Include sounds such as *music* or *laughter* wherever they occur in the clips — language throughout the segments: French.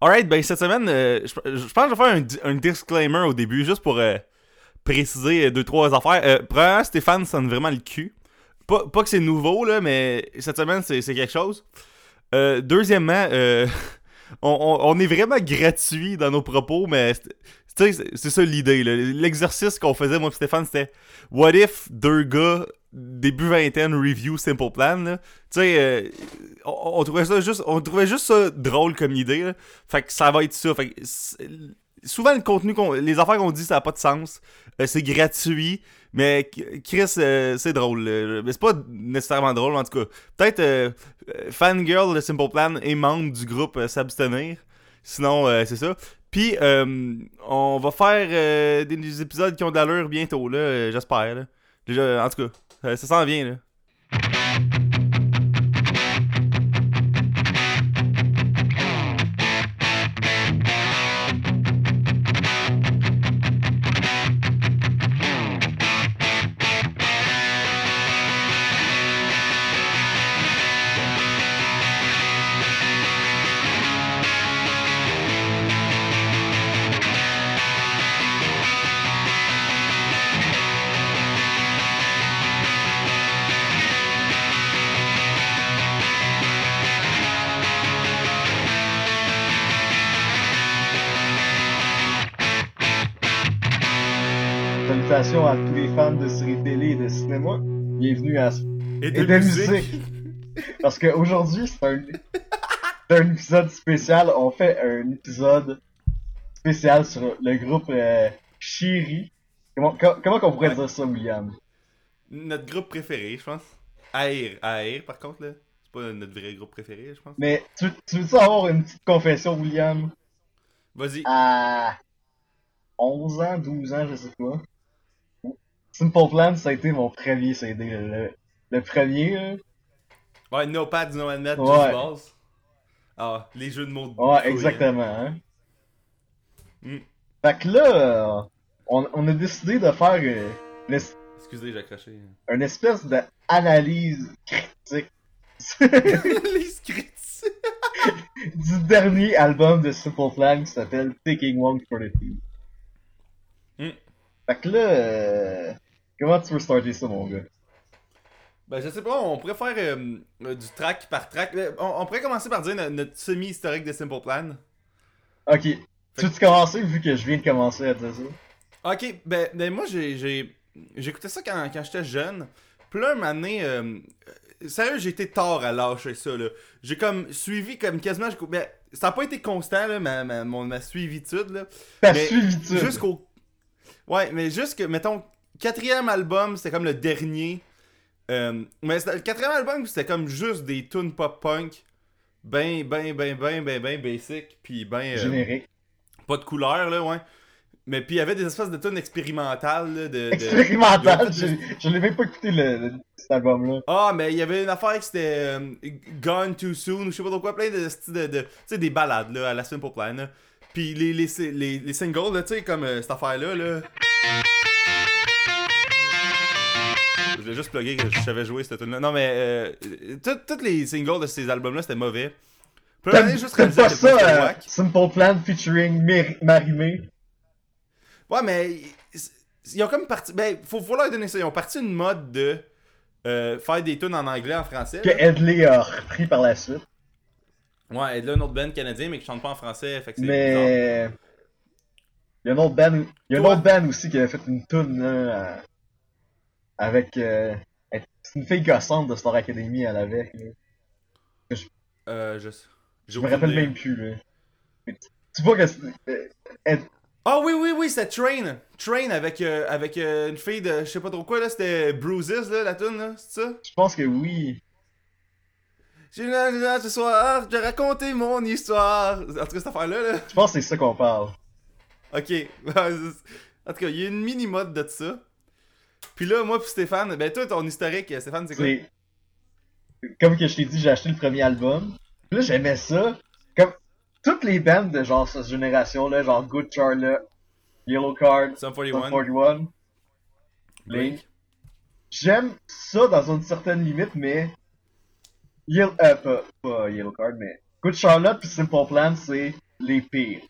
Alright, ben cette semaine, euh, je, pense que je vais faire un, di- un disclaimer au début, juste pour euh, préciser deux, trois affaires. Euh, premièrement, Stéphane sonne vraiment le cul. Pas, pas que c'est nouveau, là, mais cette semaine, c'est quelque chose. Euh, deuxièmement, euh, *laughs* on, est vraiment gratuit dans nos propos, mais c'est- ça l'idée. L'exercice qu'on faisait, moi et Stéphane, c'était What if deux gars début vingtaine review Simple Plan? Tu sais, euh, on, trouvait ça juste, on trouvait juste ça drôle comme idée. Fait que ça va être ça. Fait que souvent le contenu, qu'on- les affaires qu'on dit, ça n'a pas de sens. Euh, c'est gratuit, mais Chris, euh, c'est drôle. Mais c'est pas nécessairement drôle, en tout cas. Peut-être Fangirl de Simple Plan et membre du groupe S'abstenir. Sinon, c'est ça. Puis, on va faire des, des épisodes qui ont de l'allure bientôt, là, j'espère. Déjà, en tout cas, ça s'en vient, là. Salutations à tous les fans de séries télé et de cinéma. Bienvenue à Et et de musique. Parce qu'aujourd'hui, c'est un... un épisode spécial. On fait un épisode spécial sur le groupe euh, Shiri. Comment, co- comment qu'on pourrait Ouais. dire ça, William? Notre groupe préféré, je pense. Air, Air, par contre, là. C'est pas notre vrai groupe préféré, je pense. Mais tu, tu veux-tu avoir une petite confession, William? Vas-y. À 11 ans, 12 ans, je sais pas. Simple Plan, ça a été mon premier CD. Le, le premier, là. Ouais, No Pads, No Net, Ouais. Just Balls. Ah, les jeux de mots. de Ouais, exactement. Hein. Mm. Fait que là, euh, on, on a décidé de faire euh, une, hein. Excusez, j'ai accroché. une espèce d'analyse critique *laughs* les scripts. du dernier album de Simple Plan qui s'appelle Taking One for the Team. Mm. Fait que là, euh, comment tu veux starter ça, mon gars? Ben, je sais pas, on pourrait faire euh, euh, du track par track. Euh, On, on pourrait commencer par dire no- notre semi-historique de Simple Plan. Ok. Tu veux-tu commencer vu que je viens de commencer à dire ça? Ok, ben, ben moi j'ai j'ai j'écoutais ça quand, quand j'étais jeune. Puis là, un moment donné, euh, sérieux, j'ai été tard à lâcher ça, là. J'ai comme suivi comme quasiment... Ben, ça a pas été constant, là, ma, ma, mon, ma suivitude, là. Ta suivitude. Jusqu'au... Ouais, mais jusque, mettons, quatrième album, c'était comme le dernier. Euh, mais le quatrième album, c'était comme juste des tunes pop-punk. Ben, ben, ben, ben, ben, ben basic. Puis ben... euh, Générique. pas de couleur, là, ouais. Mais puis il y avait des espèces de tunes expérimentales, là, de... de- Expérimental, de- je, l'ai même pas écouté le, le- cet album-là. Ah, mais il y avait une affaire qui c'était euh, Gone Too Soon, ou je sais pas trop quoi, plein de styles de... de tu sais, des balades, là, à la Simple Plan, là. Puis les, les, les, les singles, là, tu sais, comme euh, cette affaire-là, là... Je voulais juste plugger que je savais jouer cette tune là Non, mais... Euh, tous les singles de ces albums-là, c'était mauvais. T'aimes pas ça, euh. Simple Plan featuring Mar- Marimé? Ouais, mais ils ont comme parti. Ben, faut, faut leur donner ça. Ils ont parti une mode de euh, faire des tunes en anglais, en français. Que. Edley a repris par la suite. Ouais, là, un autre band canadien, mais qui chante pas en français. Fait que c'est bizarre. Mais. Il y a un autre band, il y a un autre band aussi qui avait fait une tune là, avec. euh, C'est une fille gossante de Star Academy, elle avait. là. Euh, je sais. Je me rappelle même plus. Là. Mais tu- vois que. c'est- euh, Ed- Ah oui, oui, oui, c'était Train. Train avec, euh, avec euh, une fille de je sais pas trop quoi, là. C'était Bruises, là, la tune, là. C'est ça? Je pense que oui. J'ai une là ce soir, j'ai raconté mon histoire. En tout cas, cette affaire-là, là. Je pense que c'est ça qu'on parle. Ok. *laughs* en tout cas, il y a une mini-mode de ça. Puis là, moi puis Stéphane, ben toi, ton historique, Stéphane, c'est quoi? C'est. Comme que je t'ai dit, j'ai acheté le premier album. Puis là, j'aimais ça. Comme toutes les bandes de genre cette génération-là, genre Good Charlotte, Yellow Card, Sum Sum 41, 41. Blink. J'aime ça dans une certaine limite, mais. Yellow, euh, pas, pas Yellow Card, mais. Good Charlotte puis Simple Plan, c'est les pires.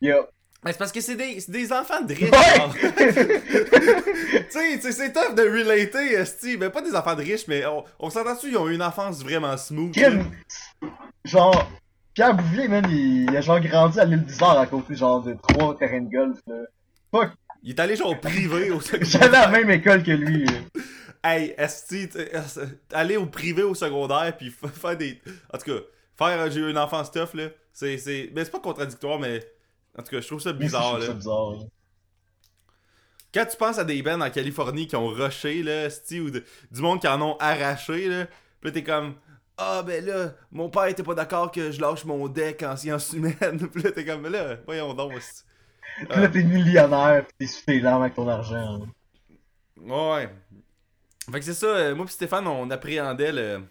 Il y a Mais c'est parce que c'est des, des enfants de riches. Ouais! *laughs* tu sais, c'est tough de relater, esti. Ben, pas des enfants de riches, mais on, on s'entend dessus, ils ont eu une enfance vraiment smooth. Kim, genre, Pierre Bouvier, man, il, il a genre grandi à l'île d'Isard à côté, genre, de trois terrains de golf, là. Fuck, Il est allé genre privé au j'allais secondaire. à la même école que lui, là. Hey, esti, aller au privé au secondaire, puis fa- faire des. En tout cas, faire j'ai eu une enfance tough, là. C'est. c'est... Ben, c'est pas contradictoire, mais. En tout cas, je trouve ça bizarre, Je trouve ça là. bizarre, là. Quand tu penses à des bands en Californie qui ont rushé, là, ou de- du monde qui en ont arraché, là, pis là, t'es comme. Ah, ben là, mon père était pas d'accord que je lâche mon deck en sciences humaines. *laughs* pis là, t'es comme, là, voyons donc. Puis là, t'es millionnaire, pis t'es larmes avec ton argent, là. Ouais. Fait que c'est ça, euh, moi pis Stéphane, on appréhendait le,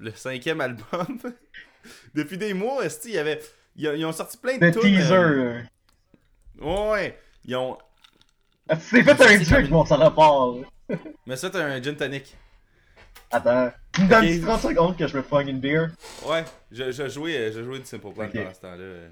le cinquième album. *laughs* Depuis des mois, il y avait. Ils ont, ils ont sorti plein de Le teaser, euh, ouais. Ils ont. Ah, Tu t'es fait un truc, mon là. *laughs* Mais ça, t'as un gin tonic. Attends. Tu me donnes Ok. 30 secondes que je me pogne une beer? Ouais, je, je jouais, je jouais du Simple Plan pendant ce temps-là.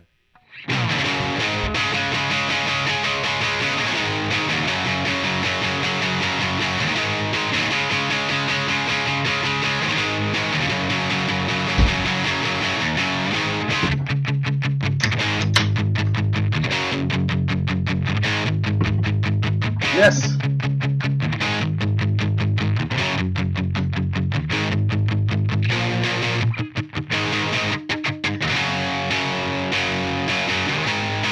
Yes!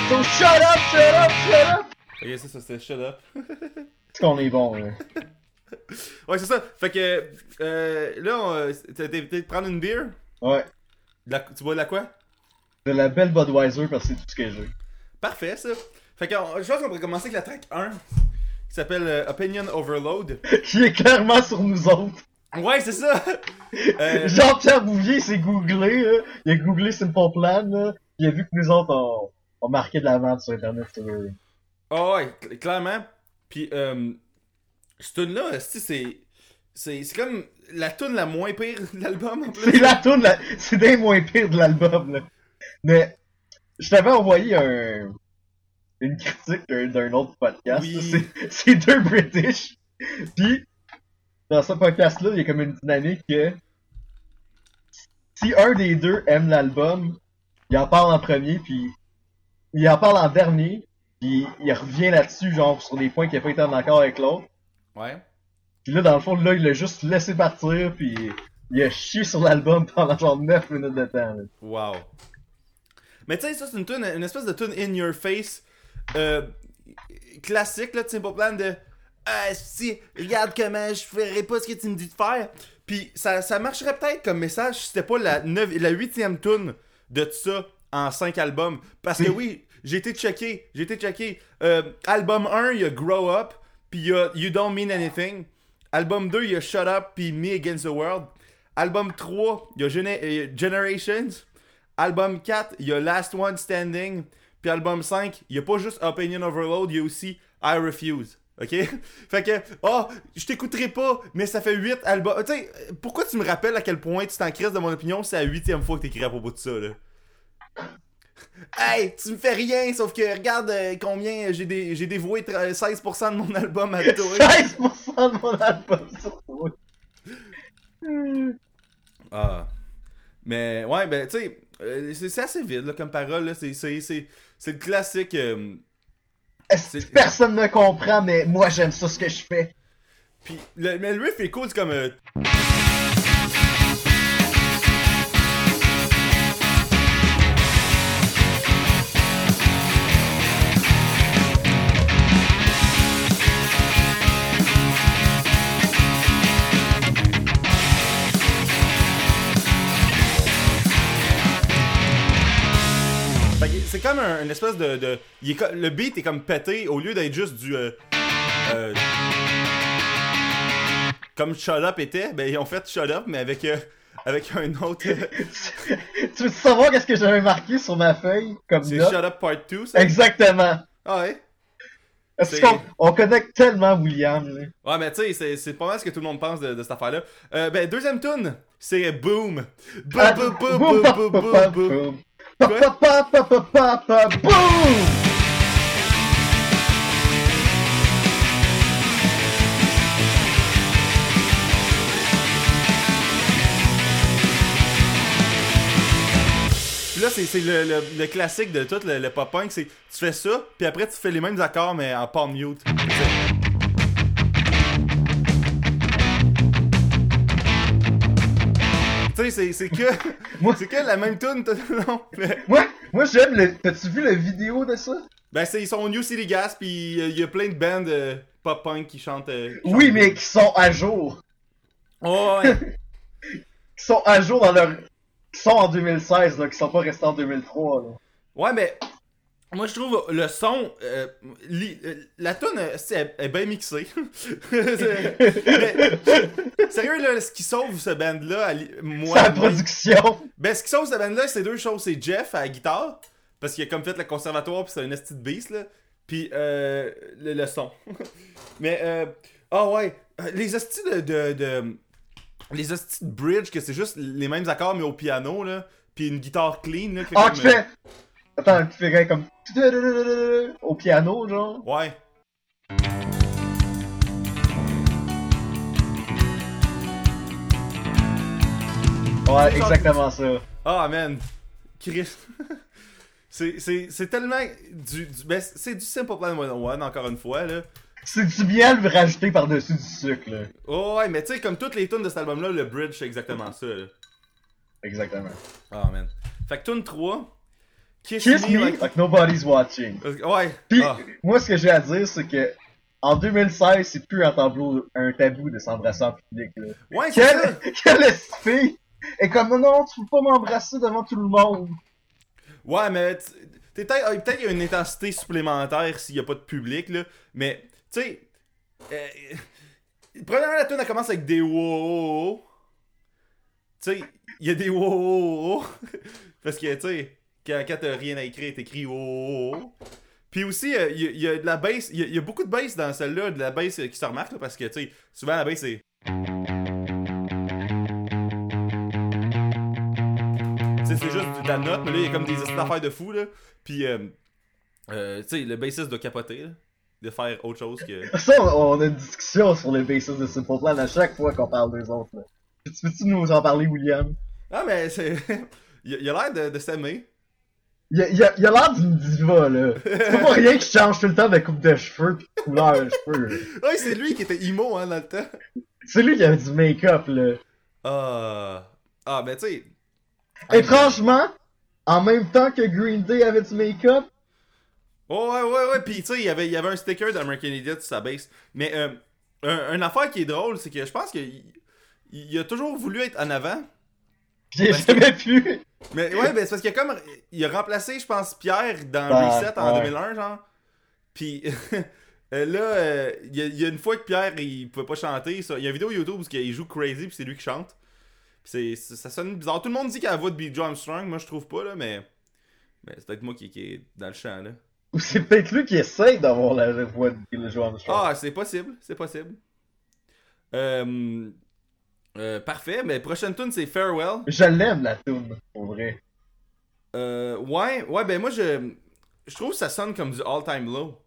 So shut up, shut up, shut up! Ok, ça, ça c'était shut up. *laughs* C'est qu'on est bon, là. *laughs* Ouais, c'est ça. Fait que euh, là, on, euh, t'as t'as été prendre une bière. Ouais. De la- tu bois de la quoi? De la belle Budweiser parce que c'est tout ce que j'ai. Parfait, ça. Fait que je pense qu'on pourrait commencer avec la track 1 qui s'appelle euh, Opinion Overload. *laughs* Qui est clairement sur nous autres. Ouais, c'est ça. *laughs* Euh, Jean-Pierre Bouvier s'est googlé, là. Il a googlé Simple Plan, là. Il a vu que nous autres, on, on marquait de la vente sur Internet, eux. Ah ouais, cl- clairement. Puis, euh, cette tune-là, c'est. C'est c'est comme la tune la moins pire de l'album en C'est plus. la toune, la... c'est des moins pires de l'album, là. Mais, je t'avais envoyé un... une critique d'un- autre podcast. Oui. C'est- deux British. Puis, dans ce podcast-là, il y a comme une dynamique que si un des deux aime l'album, il en parle en premier, puis il en parle en dernier, puis il revient là-dessus, genre, sur des points qui n'a pas été en accord avec l'autre. Ouais. Puis là, dans le fond, là, il l'a juste laissé partir, puis il a chié sur l'album pendant genre 9 minutes de temps. là. Wow. Mais tu sais, ça, c'est une une espèce de tune in your face euh, classique, là, Simple Plan de Ah, si, regarde comment je ferais pas ce que tu me dis de faire. Puis ça, ça marcherait peut-être comme message si c'était pas la, neuf, la huitième tune de ça en cinq albums. Parce que oui, j'ai été checké, j'ai été checké. Euh, album 1, il y a Grow Up, puis il y a You Don't Mean Anything. Album 2, il y a Shut Up, puis Me Against the World. Album 3, il y a euh, Generations. Album 4, il y a Last One Standing. Puis album 5, il y a pas juste Opinion Overload, il y a aussi I Refuse. OK? *laughs* fait que, oh, je t'écouterai pas, mais ça fait 8 albums. Tu sais, pourquoi tu me rappelles à quel point tu t'en crises de mon opinion? C'est la huitième fois que t'écris à propos de ça, là? Hey, tu me fais rien, sauf que regarde euh, combien j'ai dé- j'ai dévoué tra- 16% de mon album à toi. *laughs* 16% de mon album sur toi. Ah. Mais ouais, ben tu sais, euh, c'est assez vide là, comme parole. là. C'est- le classique. euh, personne ne comprend, mais moi j'aime ça ce que je fais. Puis le, mais le riff est cool, c'est comme. euh, c'est comme un, une espèce de. de- il est co- le beat est comme pété au lieu d'être juste du. euh, euh, comme Shut Up était, ben ils ont fait Shut Up, mais avec, euh, avec un autre. *laughs* tu veux savoir qu'est-ce que j'avais marqué sur ma feuille comme c'est? Shut Up Part 2, ça? Exactement. Ah ouais? C'est- qu'on on connecte tellement William, là. Ouais, mais tu sais, c'est- pas mal ce que tout le monde pense de, de cette affaire-là. Euh, ben, deuxième tune, c'est Boom. Boom, Ah, boom, boom, boum, boom, boom, boom, boom. Pa, pa, pa, boum! Puis là, c'est c'est le, le, le classique de tout, le, le pop-punk, c'est tu fais ça, puis après tu fais les mêmes accords, mais en palm mute. Tu sais, c'est- c'est que. *laughs* Moi- C'est que la même tune, *laughs* non? mais- Moi, moi j'aime le. T'as-tu vu la vidéo de ça? Ben, c'est, ils sont New City Gas, puis il y a plein de bands euh, pop-punk qui chantent. euh, qui Oui, chantent- mais qui sont à jour. Oh, ouais. *laughs* Qui sont à jour dans leur. Qui sont en 2016, là, qui sont pas restés en 2003, là. Ouais, mais moi je trouve le son, euh, li- euh, la tune est, est bien mixée. *laughs* Mais, sérieux là, ce qui sauve ce band là, moi, moi- production. ben ce qui sauve ce band là, c'est deux choses, c'est Jeff à la guitare parce qu'il a comme fait le conservatoire puis c'est un esti de beast là, puis euh, le, le son. *laughs* mais euh, ah ouais, euh, les estis de, de, de- les estis de bridge que c'est juste les mêmes accords mais au piano là, puis une guitare clean là. fait Ah, comme, tu fais. Attends, tu fais comme. Au piano, genre. Ouais. Ouais, exactement ça. Ah, man. Chris. *laughs* c'est, tellement du, du ben, c'est du Simple Plan 101, encore une fois, là. C'est du miel rajouté par-dessus du sucre, là. Oh, ouais, mais tu sais, comme toutes les tunes de cet album-là, le bridge, c'est exactement ça, là. Exactement. Ah, man. Fait que tune 3. Kiss, Kiss me like... like nobody's watching. Ouais. Puis, Ah. moi, ce que j'ai à dire, c'est que en 2016, c'est plus un tableau, un tabou de s'embrasser en public. Là. Ouais, c'est ça. *laughs* Quelle, fille est comme non, non, tu peux pas m'embrasser devant tout le monde. Ouais, mais peut-être ah, peut-être qu'il y a une intensité supplémentaire s'il y a pas de public, là. Mais, tu sais. Euh, *laughs* premièrement, la tune elle commence avec des wow. Tu sais, il y a des wow. *laughs* Parce que, tu sais, quand, quand t'as rien à écrire, t'écris wow. Puis aussi, euh, il y, a- il y a de la bass, il y, a- il y a beaucoup de bass dans celle-là, de la bass euh, qui se remarque, là, parce que, tu sais, souvent la bass c'est. C'est juste de la note, mais là, il y a comme des affaires de fou, là. Puis, euh, euh, tu sais, le bassiste doit capoter, là, de faire autre chose que. *laughs* Ça, on, a une discussion sur les basis de Simple Plan à chaque fois qu'on parle d'eux autres. Là. Tu peux-tu nous en parler, William? Ah, mais c'est. *laughs* il a il a l'air de, de s'aimer. Il a, il a, il a l'air d'une diva, là. C'est pas rien qui change tout le temps de coupe de cheveux pis de couleur de cheveux. là. Ouais, c'est lui qui était emo, hein, dans le temps. C'est lui qui avait du make-up, là. Ah. Ah, ben, tu sais. Étrangement, en même temps que Green Day avait du make-up, Oh, ouais, ouais, ouais. Puis, tu sais, il y avait, il y avait un sticker d'American Idiot sur sa base. Mais, euh, un, une affaire qui est drôle, c'est que je pense qu'il il a toujours voulu être en avant. j'ai Parce que- jamais pu. Mais ouais, ben c'est parce qu'il a comme. Il a remplacé, je pense, Pierre dans Reset en ouais. 2001, genre. Puis *laughs* euh, là, euh, il y, a- il y a une fois que Pierre, il pouvait pas chanter. ça- Il y a une vidéo YouTube où il joue Crazy, puis c'est lui qui chante. Puis ça sonne bizarre. Tout le monde dit qu'il a la voix de Bill Armstrong. Moi, je trouve pas, là, mais. Mais c'est peut-être moi qui, qui est dans le champ, là. Ou c'est peut-être lui qui essaye d'avoir la voix de Bill Armstrong. Ah, c'est possible, c'est possible. Euh, euh, parfait, mais prochaine tune c'est Farewell. Je l'aime, la tune, pour vrai. Euh, ouais, ouais, ben moi je. Je trouve que ça sonne comme du All Time Low.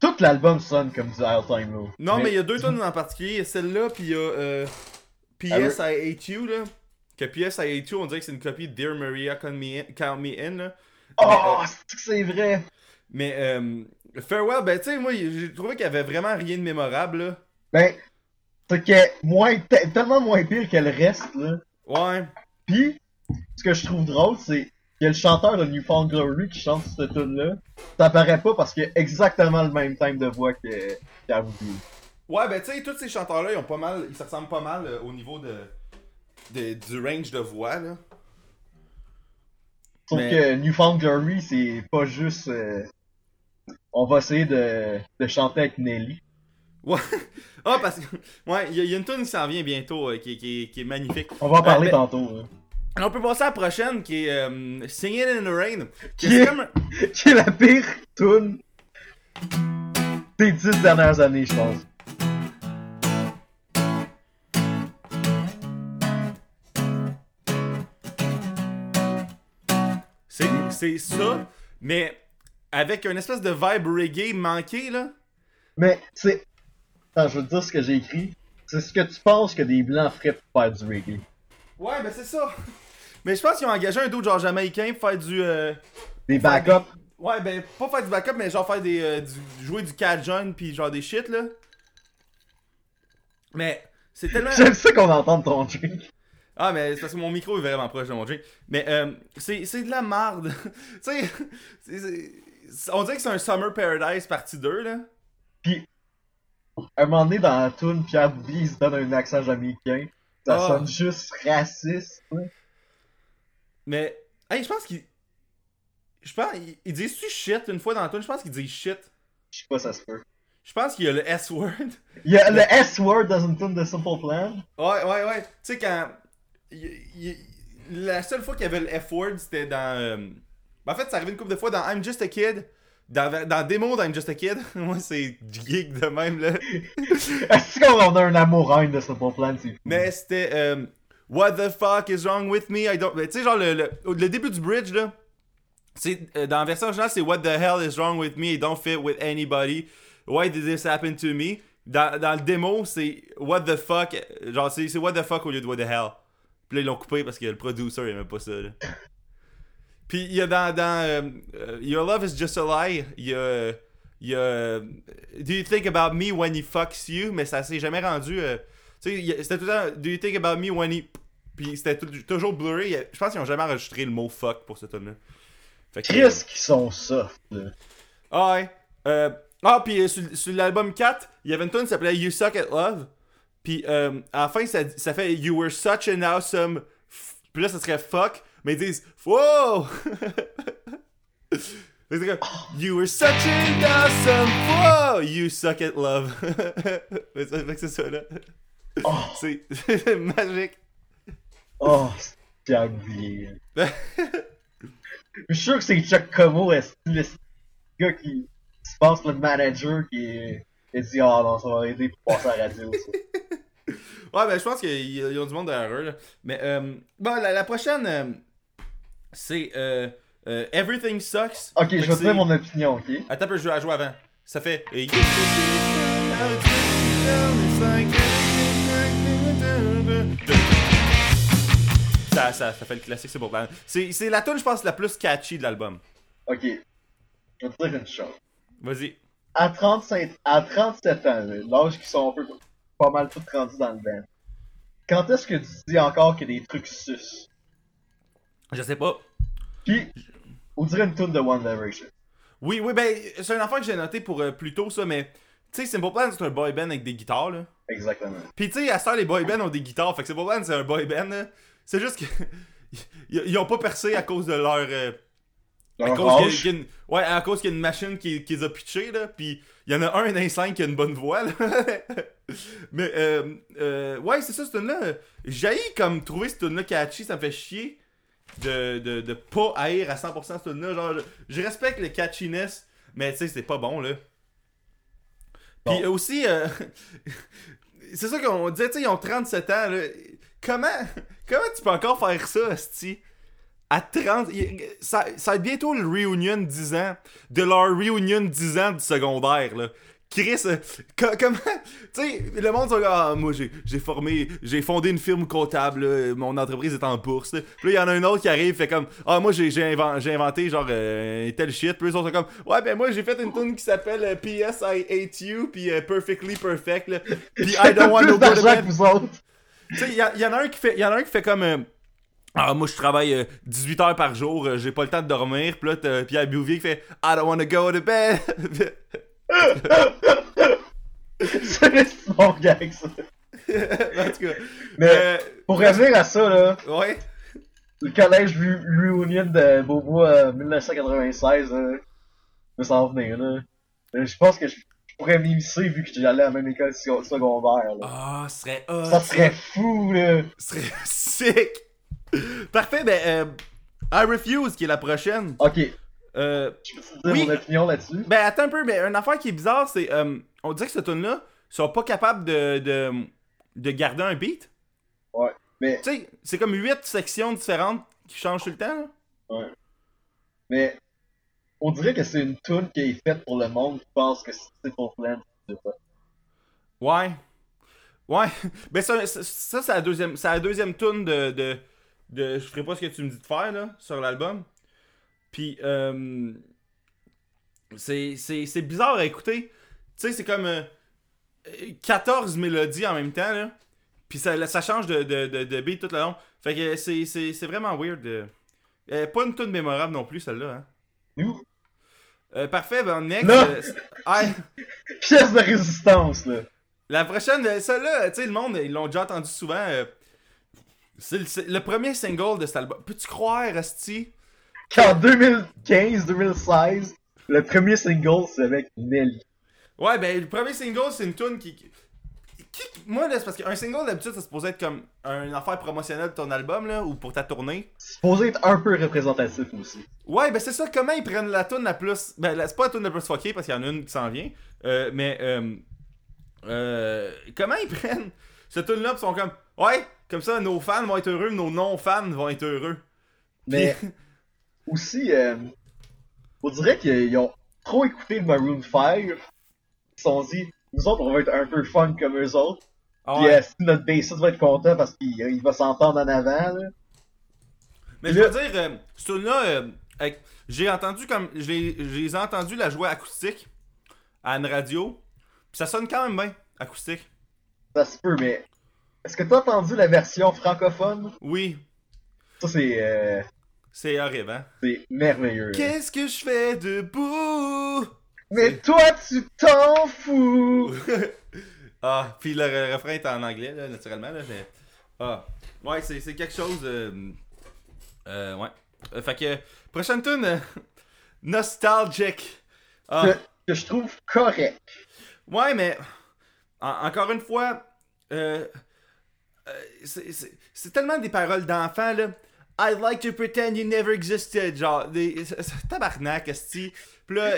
Tout l'album sonne comme du All Time Low. Non, mais il y a deux tunes en particulier. Il y a Celle-là, puis il y a euh, PS I Hate You, là. Que PS I Hate You, on dirait que c'est une copie de Dear Maria Count Me In, Count Me In là. Oh, c'est que c'est vrai? Mais euh, Farewell, ben tu sais, moi j'ai trouvé qu'il y avait vraiment rien de mémorable, là. Ben, c'est que moins, te- tellement moins pire que le reste, là. Ouais. Puis, ce que je trouve drôle, c'est qu'il y a le chanteur de Newfound Glory qui chante cette tune-là. Ça paraît pas parce qu'il a exactement le même time de voix que qu'Arby. Ouais, ben tu sais, tous ces chanteurs-là, ils ont pas mal. Ils se ressemblent pas mal euh, au niveau de, de- du range de voix, là. Sauf Mais- que Newfound Glory, c'est pas juste. euh, On va essayer de, de chanter avec Nelly. Ouais. Ah, parce que. Ouais, il y, a- il y a une tune qui s'en vient bientôt, euh, qui, qui- qui est magnifique. On va en parler Euh, mais- tantôt. hein. On peut passer à la prochaine, qui est euh, Singing in the Rain. Qui est- comme. *laughs* Qui est la pire tune des dix dernières années, je pense. C'est ça, mais avec une espèce de vibe reggae manqué, là. Mais, c'est. Attends, je veux te dire ce que j'ai écrit. C'est ce que tu penses que des blancs feraient pour faire du reggae. Ouais, ben c'est ça. Mais je pense qu'ils ont engagé un dude genre jamaïcain pour faire du. euh, Des backups. Ouais, ben, pas faire du backup, mais genre faire des. euh, du- jouer du Cajun pis genre des shit, là. Mais, c'est tellement. *laughs* J'aime ça qu'on entende ton drink. Ah, mais c'est parce que mon micro est vraiment proche de mon drink. Mais, euh, c'est de la marde. *laughs* tu sais, on dirait que c'est un Summer Paradise partie 2, là. Puis, un moment donné dans la tune, Pierre Bouvier il se donne un accent jamaïcain. Ça Ah. sonne juste raciste. ouais. Mais, hey, je pense qu'il. Je pense. Il, il dit tu shit une fois dans la tune, je pense qu'il dit shit. Je sais pas, ça se peut. Je pense qu'il y a le S-word. Il y a le S-word dans une tune de Simple Plan. Ouais, ouais, ouais. Tu sais, quand. il- il- la seule fois qu'il y avait le F-word, c'était dans. euh, ben, en fait, ça arrivait une couple de fois dans I'm Just a Kid. Dans, dans démo d'I'm Just a Kid. *laughs* Moi, c'est geek de même, là. *laughs* Est-ce qu'on a un amour-haine de Simple Plan? C'est fou. Mais c'était. euh, What the fuck is wrong with me? I don't. Tu sais, genre, le, le, le début du bridge, là. C'est, euh, dans la version originale, c'est What the hell is wrong with me? I don't fit with anybody. Why did this happen to me? Dans, dans le démo, c'est What the fuck. Genre, c'est, c'est What the fuck au lieu de What the hell. Puis là, ils l'ont coupé parce que le producer il aimait pas ça. Là. Puis il y a dans, dans euh, euh, Your Love is Just a Lie, il y a. Il y a Do you think about me when he fucks you? Mais ça s'est jamais rendu. euh, tu sais, c'était tout le temps Do you think about me when he. Puis c'était toujours blurry. Je pense qu'ils ont jamais enregistré le mot fuck pour ce tune-là. Fait que, Chris qui sont soft, là. ah ouais. Euh, ah, puis sur, sur l'album 4, il y avait une tune qui s'appelait You Suck at Love. Puis à la fin, ça, ça fait You were such an awesome. Puis là, ça serait fuck. Mais ils disent Wow! *laughs* Comme, You were such an awesome. Wow! You suck at love. *laughs* Mais ça fait que c'est ça, là. Oh, *laughs* C'est magique. oh c'est Bouvier. Je suis sûr que c'est Chuck Como, est le gars qui se passe le manager qui, dit Ah non, ça va aider pour passer à la radio. Ouais, ben je pense qu'ils ils ont du monde derrière eux. Là. Mais euh, bon, la, la prochaine, euh, c'est euh, euh, Everything Sucks. Ok, je que vais te mon opinion, ok? Attends, je vais la jouer avant. Ça fait. Ça, ça, ça fait le classique, c'est pour plan. C'est la tune, je pense, la plus catchy de l'album. Ok. Je vais te dire une chose. Vas-y. À 35, à 37 ans, l'âge qu'ils sont un peu, pas mal tous rendus dans le band. Quand est-ce que tu dis encore a des trucs sus? Je sais pas. Puis, on dirait une tune de One Direction. Oui, oui, ben, c'est un enfant que j'ai noté pour euh, plus tôt, ça, mais. Tu sais, Simple Plan, c'est un boy band avec des guitares, là. Exactement. Pis tu sais, à ce temps, les boy bands ont des guitares, fait que Simple Plan, c'est un boy band, là. C'est juste que. *laughs* ils ont pas percé à cause de leur. euh, à cause qu'il y a- âge. qu'il y a une- ouais, à cause qu'il y a une machine qui, qui les a pitchés, là. Pis il y en a un les cinq qui a une bonne voix, là. *laughs* Mais, euh, euh, ouais, c'est ça, cette tune-là. J'ai comme trouver cette tune-là catchy, ça me fait chier de, de, de pas haïr à 100% cette tune-là. Genre, je, je respecte le catchiness, mais tu sais, c'est pas bon, là. Puis Bon. aussi, euh, *laughs* c'est ça qu'on disait, tu sais, ils ont 37 ans, là. Comment, *laughs* comment tu peux encore faire ça, Asti? À 30, il- ça, ça va être bientôt le reunion 10 ans, de leur reunion 10 ans du secondaire, là. Chris, euh, co- comment, *laughs* tu sais, le monde sont ah, moi j'ai formé, j'ai fondé une firme comptable, là, mon entreprise est en bourse, là. Puis là, il y en a un autre qui arrive, fait comme, ah, moi j'ai j'ai inven- j'ai inventé genre euh, tel shit, puis eux ils sont comme, ouais, ben moi j'ai fait une tune qui s'appelle euh, PS I Hate You, puis euh, Perfectly Perfect, là. Puis I don't want plus to go to d'argent que bed. vous autres. Tu sais, il y, y en a un qui fait, y en a un qui fait comme. euh, ah, moi, je travaille euh, 18 heures par jour, euh, j'ai pas le temps de dormir. Puis là, Pierre Bouvier qui fait I don't wanna go to bed. *laughs* c'est mon gag, ça. *laughs* en tout cas. Mais, euh, pour revenir à ça, là, ouais. le collège Re- Reunion de Bobo euh, 1996, là, s'en venir, là. Euh, Je pense que je je pourrais m'immiscer vu que j'allais à la même école sec- secondaire, là. Ah, ce serait. Ça serait fou, là. Ce serait *laughs* sick. Parfait, ben, euh, I Refuse, qui est la prochaine. Ok, Euh, je peux Oui. mon opinion là-dessus? Ben attends un peu, mais une affaire qui est bizarre, c'est euh, on dirait que cette tune là sont pas capables de, de, de garder un beat. Ouais, mais Tu sais, c'est comme 8 sections différentes qui changent tout le temps. là. Ouais. mais on dirait que c'est une tune qui est faite pour le monde qui pense que c'est Simple Plan. Ouais. Ouais. *laughs* Ben ça, ça, ça, c'est la deuxième, c'est la deuxième tune de, de, de Je ferai pas ce que tu me dis de faire, là, sur l'album. Puis, euh, c'est, bizarre à écouter. Tu sais, c'est comme euh, 14 mélodies en même temps, là. Puis ça, ça change de, de, de, de beat tout le long. Fait que c'est, vraiment weird. euh. Euh, pas une tune mémorable non plus, celle-là. Hein. Euh, parfait, ben next. Euh, pièce *laughs* de résistance, là. La prochaine, euh, celle-là, tu sais, le monde, ils l'ont déjà entendu souvent. euh, c'est le, c'est le premier single de cet album. Peux-tu croire, Asti? Qu'en 2015-2016, le premier single, c'est avec Nelly. Ouais, ben, le premier single, c'est une tune qui. moi, là, c'est parce qu'un single, d'habitude, ça supposé être comme une affaire promotionnelle de ton album, là, ou pour ta tournée. C'est supposé être un peu représentatif aussi. Ouais, ben, c'est ça, comment ils prennent la tune la plus. Ben, la- c'est pas la tune la plus fuckée, parce qu'il y en a une qui s'en vient. Euh, mais, euh, euh, comment ils *laughs* prennent cette tune-là, pis sont comme. Ouais, comme ça, nos fans vont être heureux, nos non-fans vont être heureux. Mais aussi, euh, on dirait qu'ils ont trop écouté Maroon 5. Ils se sont dit, nous autres, on va être un peu fun comme eux autres. Ah Puis euh, si notre bassiste va être content parce qu'il il va s'entendre en avant, là. Mais je veux dire, euh, ce tune-là, euh, j'ai entendu comme. Je les, je les ai entendus la jouer acoustique à une radio. Puis ça sonne quand même bien, acoustique. Ça se peut, mais est-ce que t'as entendu la version francophone? Oui, Ça, c'est euh, c'est horrible, hein? c'est merveilleux. Qu'est-ce que je fais debout? Mais toi, tu t'en fous! *laughs* ah, puis le, re- refrain est en anglais, là, naturellement, là, mais... Ah, ouais, c'est c'est quelque chose... Euh, euh, ouais. Euh, fait que, prochaine tune, euh, Nostalgic. Ah, Que, que je trouve correct. ouais, mais... en- encore une fois, euh, c'est- tellement des paroles d'enfants, là. I'd like to pretend you never existed. Genre, des. *laughs* Tabarnak, esti. Pis là.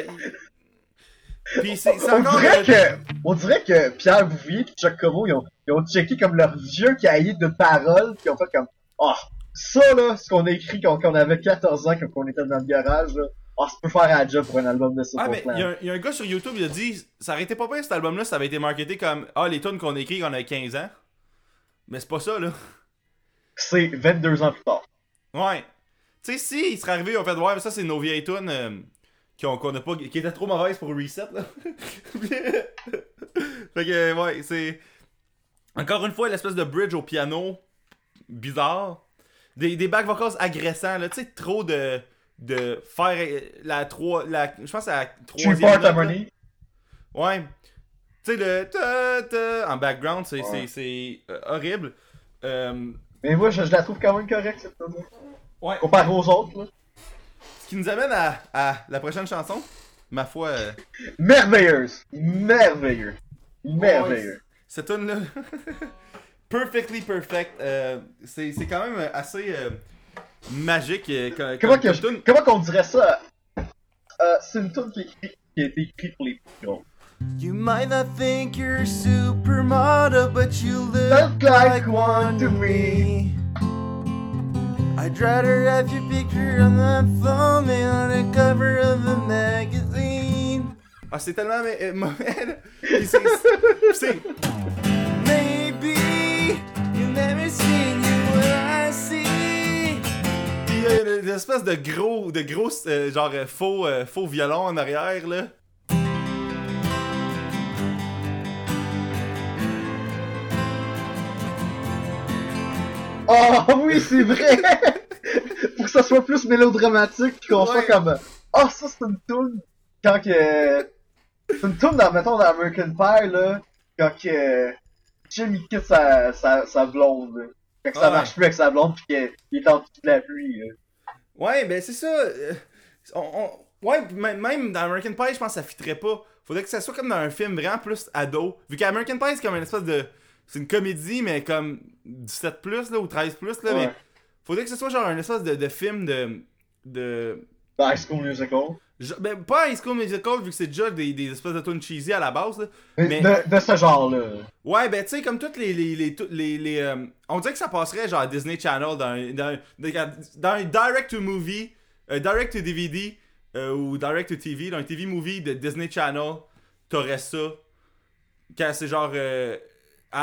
Puis c'est c'est On encore. dirait que, on dirait que Pierre Bouvier et Chuck Como, ils ont, ils ont checké comme leur vieux cahier de paroles, puis ils ont fait comme, ah, ça là, ce qu'on a écrit quand, quand on avait 14 ans, quand on était dans le garage, là, ah, ça peut faire un job pour un album de Simple Ah, mais il y, a un- y a un gars sur YouTube, il a dit ça aurait été pas bien cet album-là, ça avait été marketé comme Ah, les tunes qu'on a écrit quand on avait 15 ans. Mais c'est pas ça, là. C'est 22 ans plus tard. Ouais. Tu sais, si il serait arrivé, on fait ouais, mais ça, c'est nos vieilles tunes euh, qui, ont- qu'on a pas, qui étaient trop mauvaises pour reset, là. *laughs* fait que, ouais, c'est. Encore une fois, l'espèce de bridge au piano bizarre. Des, des back vocals agressants, là. Tu sais, trop de. de faire euh, la 3. La, je pense à la troisième. Harmony. Ouais. Tu sais, le ta, ta en background, c'est Ouais. c'est- c'est, euh, horrible. Euh, Mais moi, je, je la trouve quand même correcte, cette tune ouais. Comparé aux autres, là. Ce qui nous amène à, à la prochaine chanson. Ma foi, euh, Merveilleuse. Merveilleux. Merveilleux. cette tune là *laughs* Perfectly Perfect, euh, c'est quand même assez euh, magique. euh, comme- Comment, comme- que comme je- tune. comment qu'on dirait ça? C'est une tune qui, a été écrite pour les plus gros. You might not think you're a supermodel, but you look Look like one to me. I'd rather have your picture on my phone than on the cover of a magazine. Ah, c'est tellement mais, euh, mauvais. là. C'est- Maybe you've never seen you what I see. Puis il y a une, une espèce de gros, de gros euh, genre euh, faux, euh, faux violon en arrière là. Oh oui, c'est vrai! Pour que ça soit plus mélodramatique, pis qu'on soit comme. Oh, ça c'est une tune quand que. C'est une tune dans, mettons, dans American Pie, là, quand que. Jimmy quitte sa, sa, sa blonde. là. Quand que ça marche plus avec sa blonde, pis qu'il est en dessous de la pluie, là. Ouais, ben c'est ça. euh, on- on- ouais, même dans American Pie, je pense que ça fitterait pas. Faudrait que ça soit comme dans un film vraiment plus ado. Vu qu'American Pie, c'est comme une espèce de. C'est une comédie, mais comme 17 plus, là, ou 13 plus, là. Ouais. Mais faudrait que ce soit genre un espèce de, de film de. de High School Musical. je- ben, pas High School Musical, vu que c'est déjà des, des espèces de tunes cheesy à la base, là. Mais... De, de ce genre-là. Ouais, ben tu sais, comme toutes les. les, les, toutes les, les, euh, on dirait que ça passerait genre à Disney Channel dans, un- dans, un- dans un direct-to-movie euh, direct to DVD euh, ou direct to TV, dans un TV movie de Disney Channel, t'aurais ça. Quand c'est genre. Tu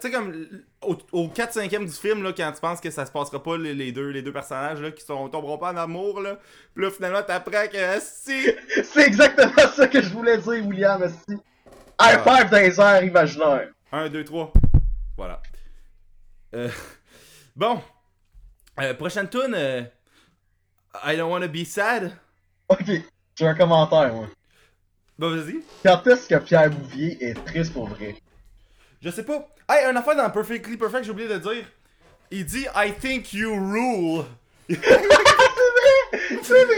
sais, comme au, au 4-5e du film, là, quand tu penses que ça se passera pas, les, les deux, les deux personnages là, qui sont, tomberont pas en amour, là. Puis là, finalement, t'apprends que si. *laughs* C'est exactement ça que je voulais dire, William, esti. High Ah. five dans les airs imaginaires. 1, 2, 3. Voilà. Euh, *laughs* bon. Euh, prochaine tune. euh, I don't wanna be sad. Ok, j'ai un commentaire, moi. Bah, vas-y. Quand est-ce que Pierre Bouvier est triste pour vrai? Je sais pas. Hey, un affaire dans Perfectly Perfect, j'ai oublié de dire. Il dit I think you rule. C'est vrai!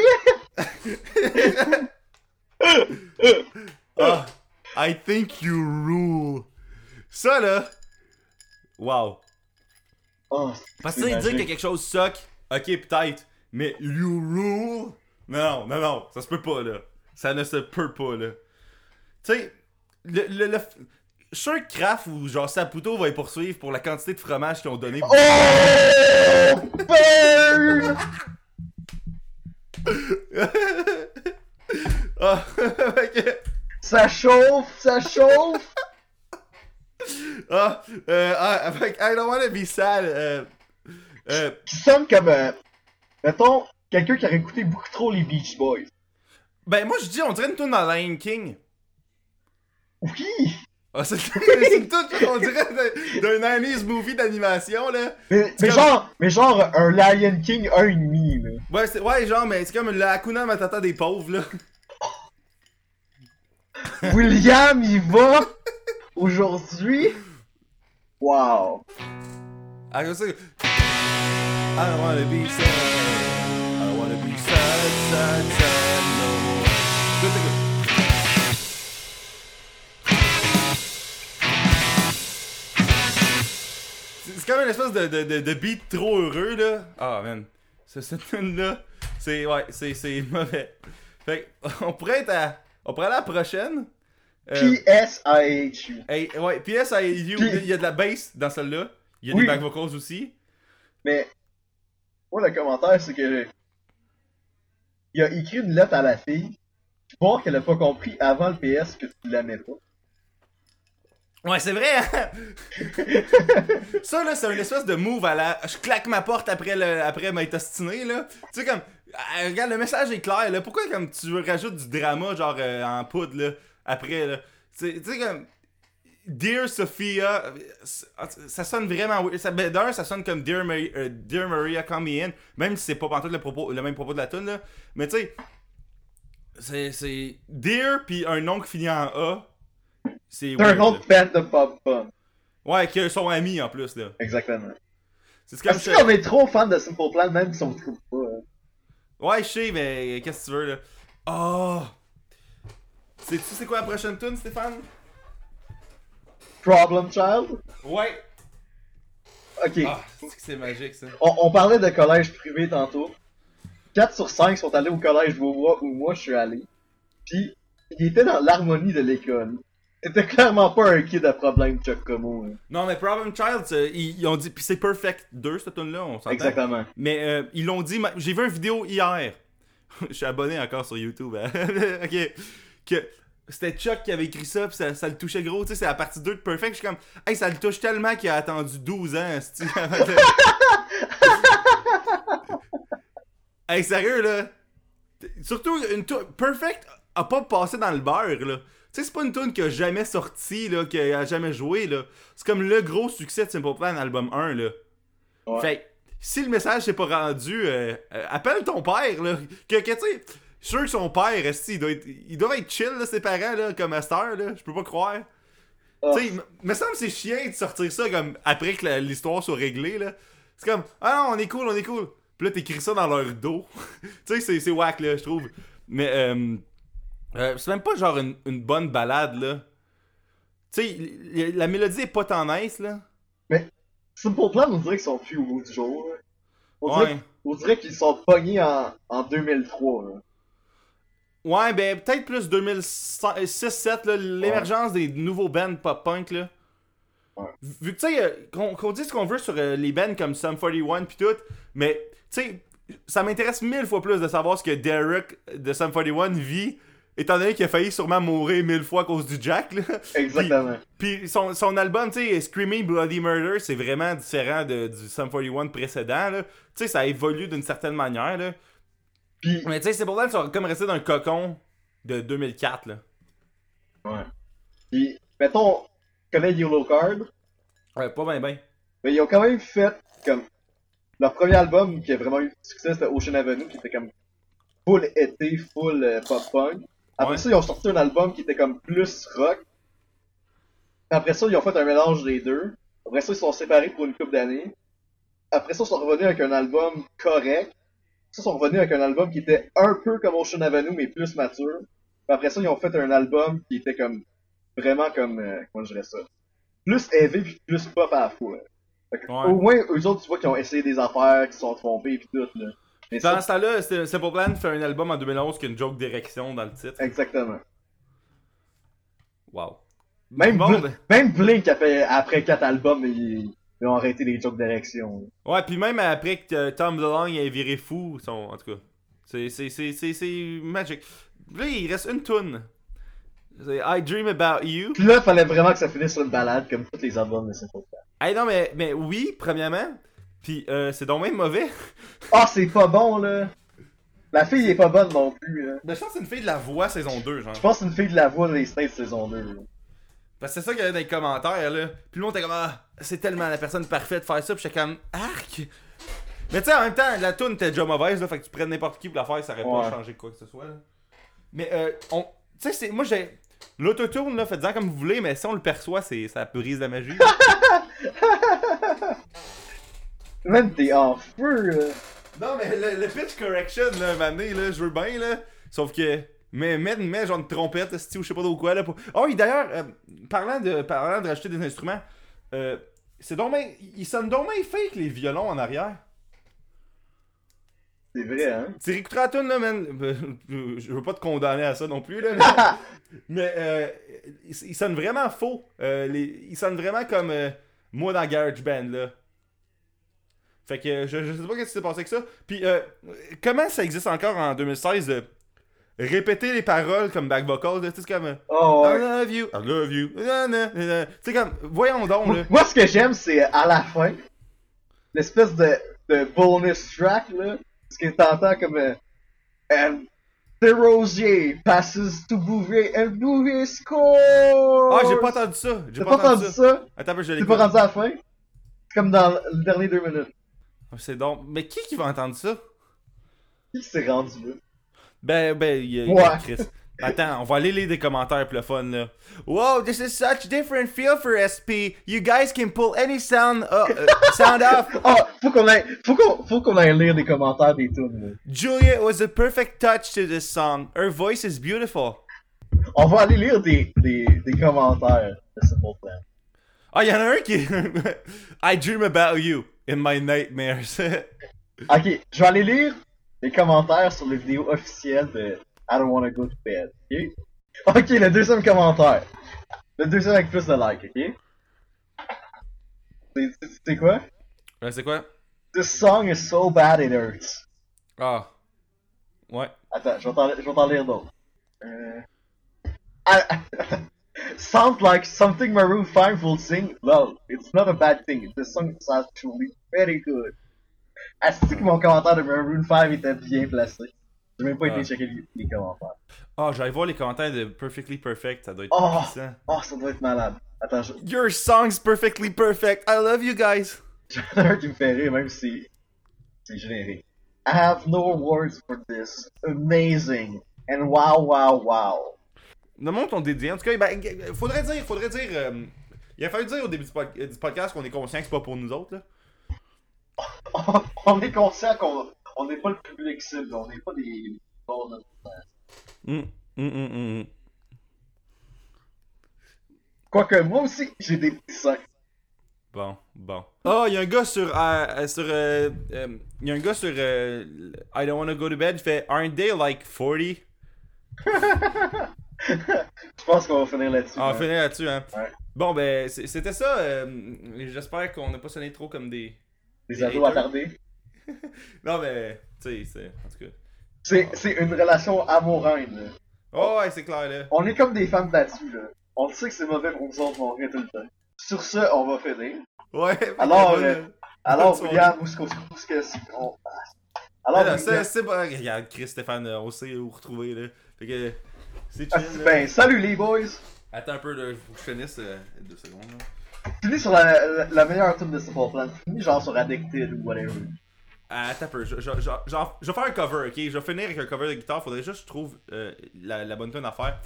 Ah, I think you rule. Ça là. Wow. Oh, Parce que c'est dire que quelque chose suck, ok, peut-être. Mais you rule? Non, non, non, ça se peut pas là. Ça ne se peut pas là. Tu sais, le. le, le... Je suis sûr que Kraft ou genre Saputo va les poursuivre pour la quantité de fromage qu'ils ont donné. Oh! Burn! *laughs* Ah. *laughs* Ça chauffe, ça chauffe! Ah, euh, ah, *laughs* avec I don't wanna be sad. Euh, euh, Qui sonne comme, euh, mettons, quelqu'un qui aurait écouté beaucoup trop les Beach Boys. ben, moi je dis, on dirait une tune dans Lion King. Oui! Ah, c'est tune qu'on dirait d'un- d'un 90s movie d'animation là. Mais, mais comme- genre, mais genre un Lion King 1,5 là. Ouais, c'est, ouais, genre, mais c'est comme la Hakuna Matata des pauvres là. *laughs* William, il va aujourd'hui? Wow. Ah, comme ça. I don't wanna be sad. I don't wanna be sad, sad, sad C'est comme une espèce de, de, de, de beat trop heureux là. Ah man. Ce- Cette tune là, c'est ouais, c'est c'est mauvais. Fait *laughs* on pourrait être à. On pourrait aller à la prochaine. Euh, P.S.I.H.U. Hey, ouais, PS, I- you, Puis- il y a de la bass dans celle-là. Il y a Oui. des back vocals aussi. Mais, moi, le commentaire, c'est que. Il a écrit une lettre à la fille. Tu vois qu'elle a pas compris avant le PS que tu l'aimais pas. Ouais, c'est vrai, hein? *laughs* Ça, là, c'est une espèce de move à la. Je claque ma porte après, le... après m'être ostiné, là. Tu sais, comme. ah, regarde, le message est clair, là. Pourquoi, comme, tu rajoutes du drama, genre, euh, en poudre, là, après, là? Tu sais- comme. Dear Sophia, euh, ça sonne vraiment. Ça, ben, D'un, ça sonne comme Dear, euh, Dear Maria, come me in, même si c'est pas pantoute le, propos, le même propos de la tune là. Mais tu sais, c'est Dear puis un nom qui finit en A. C'est un autre band de pop punk. Ouais, qui sont amis en plus là. Exactement. C'est comme Parce ça. qu'on est trop fans de Simple Plan, même si on le trouve pas. hein. Ouais, je sais, mais qu'est-ce que tu veux là? Oh! Sais-tu c'est quoi la prochaine tune, Stéphane? Problem Child? Ouais! Ok. Ah, c'est que c'est magique ça? On, on parlait de collège privé tantôt. 4 sur 5 sont allés au collège Beaubois où moi je suis allé. Puis, il était dans l'harmonie de l'école. C'était clairement pas un kid à problème Chuck Como. hein. Non, mais Problem Child, ils, ils ont dit. Puis c'est Perfect 2, cette tune là on s'entend. Exactement. Mais euh, ils l'ont dit. J'ai vu une vidéo hier. *laughs* Je suis abonné encore sur YouTube. hein. *laughs* ok. Que c'était Chuck qui avait écrit ça, puis ça, ça le touchait gros. Tu sais, c'est la partie 2 de Perfect. Je suis comme. Hey, ça le touche tellement qu'il a attendu 12 ans. *laughs* de- hey, sérieux, là. Surtout, une Perfect a pas passé dans le beurre, là. Tu sais, c'est pas une tune qui a jamais sorti, là, qui a jamais joué, là. C'est comme le gros succès de Simple Plan, album 1, là. Ouais. Fait si le message s'est pas rendu, euh, euh, appelle ton père, là. Que, que tu sais, sûr que son père, il doit être, il doit être chill, là, ses parents, là, comme à cette heure, là. Je peux pas croire. Ah. Tu sais, me semble que c'est chiant de sortir ça comme après que l'histoire soit réglée, là. C'est comme, ah non, on est cool, on est cool. Puis là, t'écris ça dans leur dos. *laughs* tu sais, c'est- c'est whack, là, je trouve. Mais, euh, euh, c'est même pas genre une, une bonne balade, là. Tu sais, la mélodie est pas tant nice, là. Simple Plan, on dirait qu'ils sont plus au bout du jour. là. On dirait, Ouais. on dirait qu'ils sont pognés en, en 2003. là. Ouais, ben peut-être plus 2006-7, là, l'émergence des nouveaux bands pop-punk, là. Ouais. Vu que, tu sais, euh, qu'on qu'on dise ce qu'on veut sur euh, les bands comme Sum 41 pis tout, mais, tu sais, ça m'intéresse mille fois plus de savoir ce que Derek de Sum 41 vit, étant donné qu'il a failli sûrement mourir mille fois à cause du Jack, là. Exactement. Puis son, son album, tu sais, Screaming Bloody Murder, c'est vraiment différent de, du Sum 41 précédent. Tu sais, ça évolue d'une certaine manière, là. Puis, Mais tu sais, c'est pour ça qu'ils sont comme restés dans un cocon de 2004, là. ouais. Puis, mettons, connais Yellow Card, Ouais, pas bien, ben. mais ils ont quand même fait comme leur premier album qui a vraiment eu du succès, c'était Ocean Avenue, qui était comme full été, full euh, pop punk. Après Ouais. ça, ils ont sorti un album qui était comme plus rock. Après ça, ils ont fait un mélange des deux. Après ça, ils sont séparés pour une couple d'années. Après ça, ils sont revenus avec un album correct. Ça, ils sont revenus avec un album qui était un peu comme Ocean Avenue, mais plus mature. Après ça, ils ont fait un album qui était comme vraiment comme euh, comment je dirais ça, plus heavy puis plus pop à la fois. Fait que, Ouais. Au moins, eux autres, tu vois qu'ils ont essayé des affaires, qui se sont trompés puis tout là. Ça, ce temps-là, Simple Plan fait un album en 2011 qui a une joke d'érection dans le titre. exactement. Wow. Même, Bon, Bl- ben- même Blink a fait après quatre albums, ils, ils ont arrêté les jokes d'érection. Ouais, puis même après que Tom DeLonge ait viré fou, son, en tout cas, c'est, magic. Là, il reste une toune. C'est I Dream About You. Puis là, fallait vraiment que ça finisse sur une balade comme tous les albums de Simple Plan. Hey, non, mais, mais oui, premièrement. Puis euh, c'est donc même mauvais. Ah, c'est pas bon là. La fille est pas bonne non plus là. Mais je pense que c'est une fille de la voix saison 2, genre. Je pense que c'est une fille de la voix des States saison 2. là. Parce que c'est ça qu'il y avait dans les commentaires, là. Puis le monde était comme, ah, c'est tellement la personne parfaite de faire ça. Puis j'étais comme, arc. Mais tu sais, en même temps, la tune était déjà mauvaise, là. Fait que tu prennes n'importe qui pour la faire, ça aurait Ouais. pas changé quoi que ce soit, là. Mais, euh, on. Tu sais, c'est- moi, j'ai. L'autotune, là, faites-en comme vous voulez, mais si on le perçoit, c'est ça brise la magie. *laughs* Même t'es en feu là. non, mais le, le pitch correction, là, donné, là, je veux bien, là. Sauf que. Mais mets, mets genre une trompette, esti, ou je sais pas trop quoi, là. Pour... Oh, oui, d'ailleurs, euh, parlant, de, parlant de rajouter des instruments, euh, c'est donc ben, ils sonnent donc bien fake, les violons en arrière. C'est vrai hein. Tu réécouteras tune, là, man. Euh, Je je veux pas te condamner à ça non plus, là. *laughs* Mais, mais, euh, ils, ils sonnent vraiment faux. Euh, les, ils sonnent vraiment comme euh, moi dans GarageBand, là. Fait que euh, je, je sais pas qu'est-ce qui s'est passé avec ça. Puis, euh, comment ça existe encore en 2016 de répéter les paroles comme back vocal? Tu sais, c'est comme euh, Oh, I love you, I love you. Tu sais, comme, voyons donc, là. Moi, moi, ce que j'aime, c'est à la fin, l'espèce de, de bonus track, là, ce que t'entends comme euh, the Rosier passes to Bouvier and Bouvier score! Ah, j'ai pas entendu ça. J'ai pas entendu ça? Attends, un peu, je T'es l'écoute. pas rendu à la fin? C'est comme dans les derniers deux minutes. Ah, C'est donc. Mais qui qui va entendre ça? Qui s'est rendu là? Ben, ben, il y a, il y a Ouais. Chris. Attends, on va aller lire des commentaires pour le fun, là. Wow, this is such different feel for SP. You guys can pull any sound, uh, uh, sound off. *laughs* Ah, faut qu'on aille, faut qu'on, faut qu'on aille lire des commentaires des tunes. Julia was a perfect touch to this song. Her voice is beautiful. On va aller lire des, des, des commentaires de Plan. Ah, il y en a un qui. I dream about you in my nightmares. *laughs* Ok, je vais aller lire les commentaires sur les vidéos officielles de I don't wanna go to bed, ok? Ok, le deuxième commentaire. Le deuxième avec plus de likes, ok? C'est- quoi? C'est quoi? This song is so bad it hurts. Ah. Ouais. Attends, je vais t'en- je vais t'en lire d'autres. Euh... Ah, *laughs* Sounds like something Maroon 5 will sing. Well, it's not a bad thing. The song is actually very good. Est-ce que mon commentaire de Maroon 5 était bien placé? J'ai même pas Ah. été checker les, les commentaires. Ah, j'allais voir les commentaires de Perfectly Perfect. Ça doit être Oh! puissant. Oh, ça doit être malade. Attends, je- Your song's perfectly perfect. I love you guys. j'en ai un qui me fait rire, même si c'est générique. I have no words for this. Amazing. And wow, wow, wow. Demande ton dédié. En tout cas, ben, faudrait dire, faudrait dire. euh, il a fallu dire au début du, pod- du podcast qu'on est conscient que c'est pas pour nous autres. Là. *laughs* on est conscient qu'on on n'est pas le public cible, on n'est pas des hum, hum, hum. Quoique moi aussi, j'ai des petits seins. Bon, bon. Oh, il y a un gars sur. euh, euh, sur euh, euh, il y a un gars sur. euh, I don't wanna go to bed. Il fait Aren't they like 40 *laughs* *laughs* Je pense qu'on va finir là-dessus. Ah, on hein. finit là-dessus, hein. Ouais. Bon, ben, c'était ça. euh, J'espère qu'on n'a pas sonné trop comme des. Des des ados attardés. *laughs* Non, mais. Tu sais, c'est. En tout cas. C'est, c'est une relation amoureuse, là. Oh, ouais, c'est clair, là. On est comme des femmes battues, là. On sait que c'est mauvais pour nous autres, mais on tout le temps. Sur ce, on va finir. Ouais, *laughs* Alors, euh. Alors, Bonne William, où est-ce qu'on on... Alors, là, William- c'est. Regarde, Chris Stéphane, on sait où retrouver, là. Fait que. C'est chill. *laughs* ben, salut les boys! Attends un peu, là. Faut que je finisse euh, deux secondes, là. Finis sur la, la, la meilleure tune de Simple Plan. Finis genre sur Addicted ou whatever. Ah, Attends un peu, je, je, je, genre, je vais faire un cover, ok? Je vais finir avec un cover de guitare, faudrait juste que je trouve euh, la, la bonne tune à faire.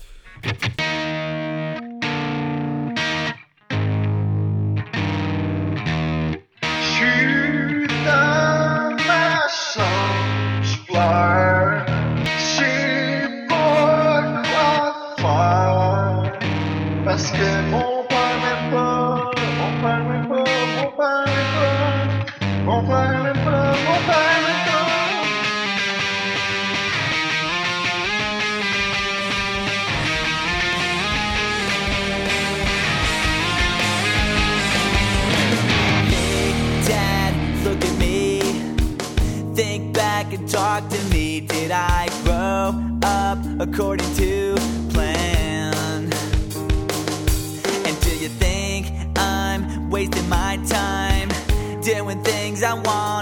According to plan? And do you think I'm wasting my time doing things I wanna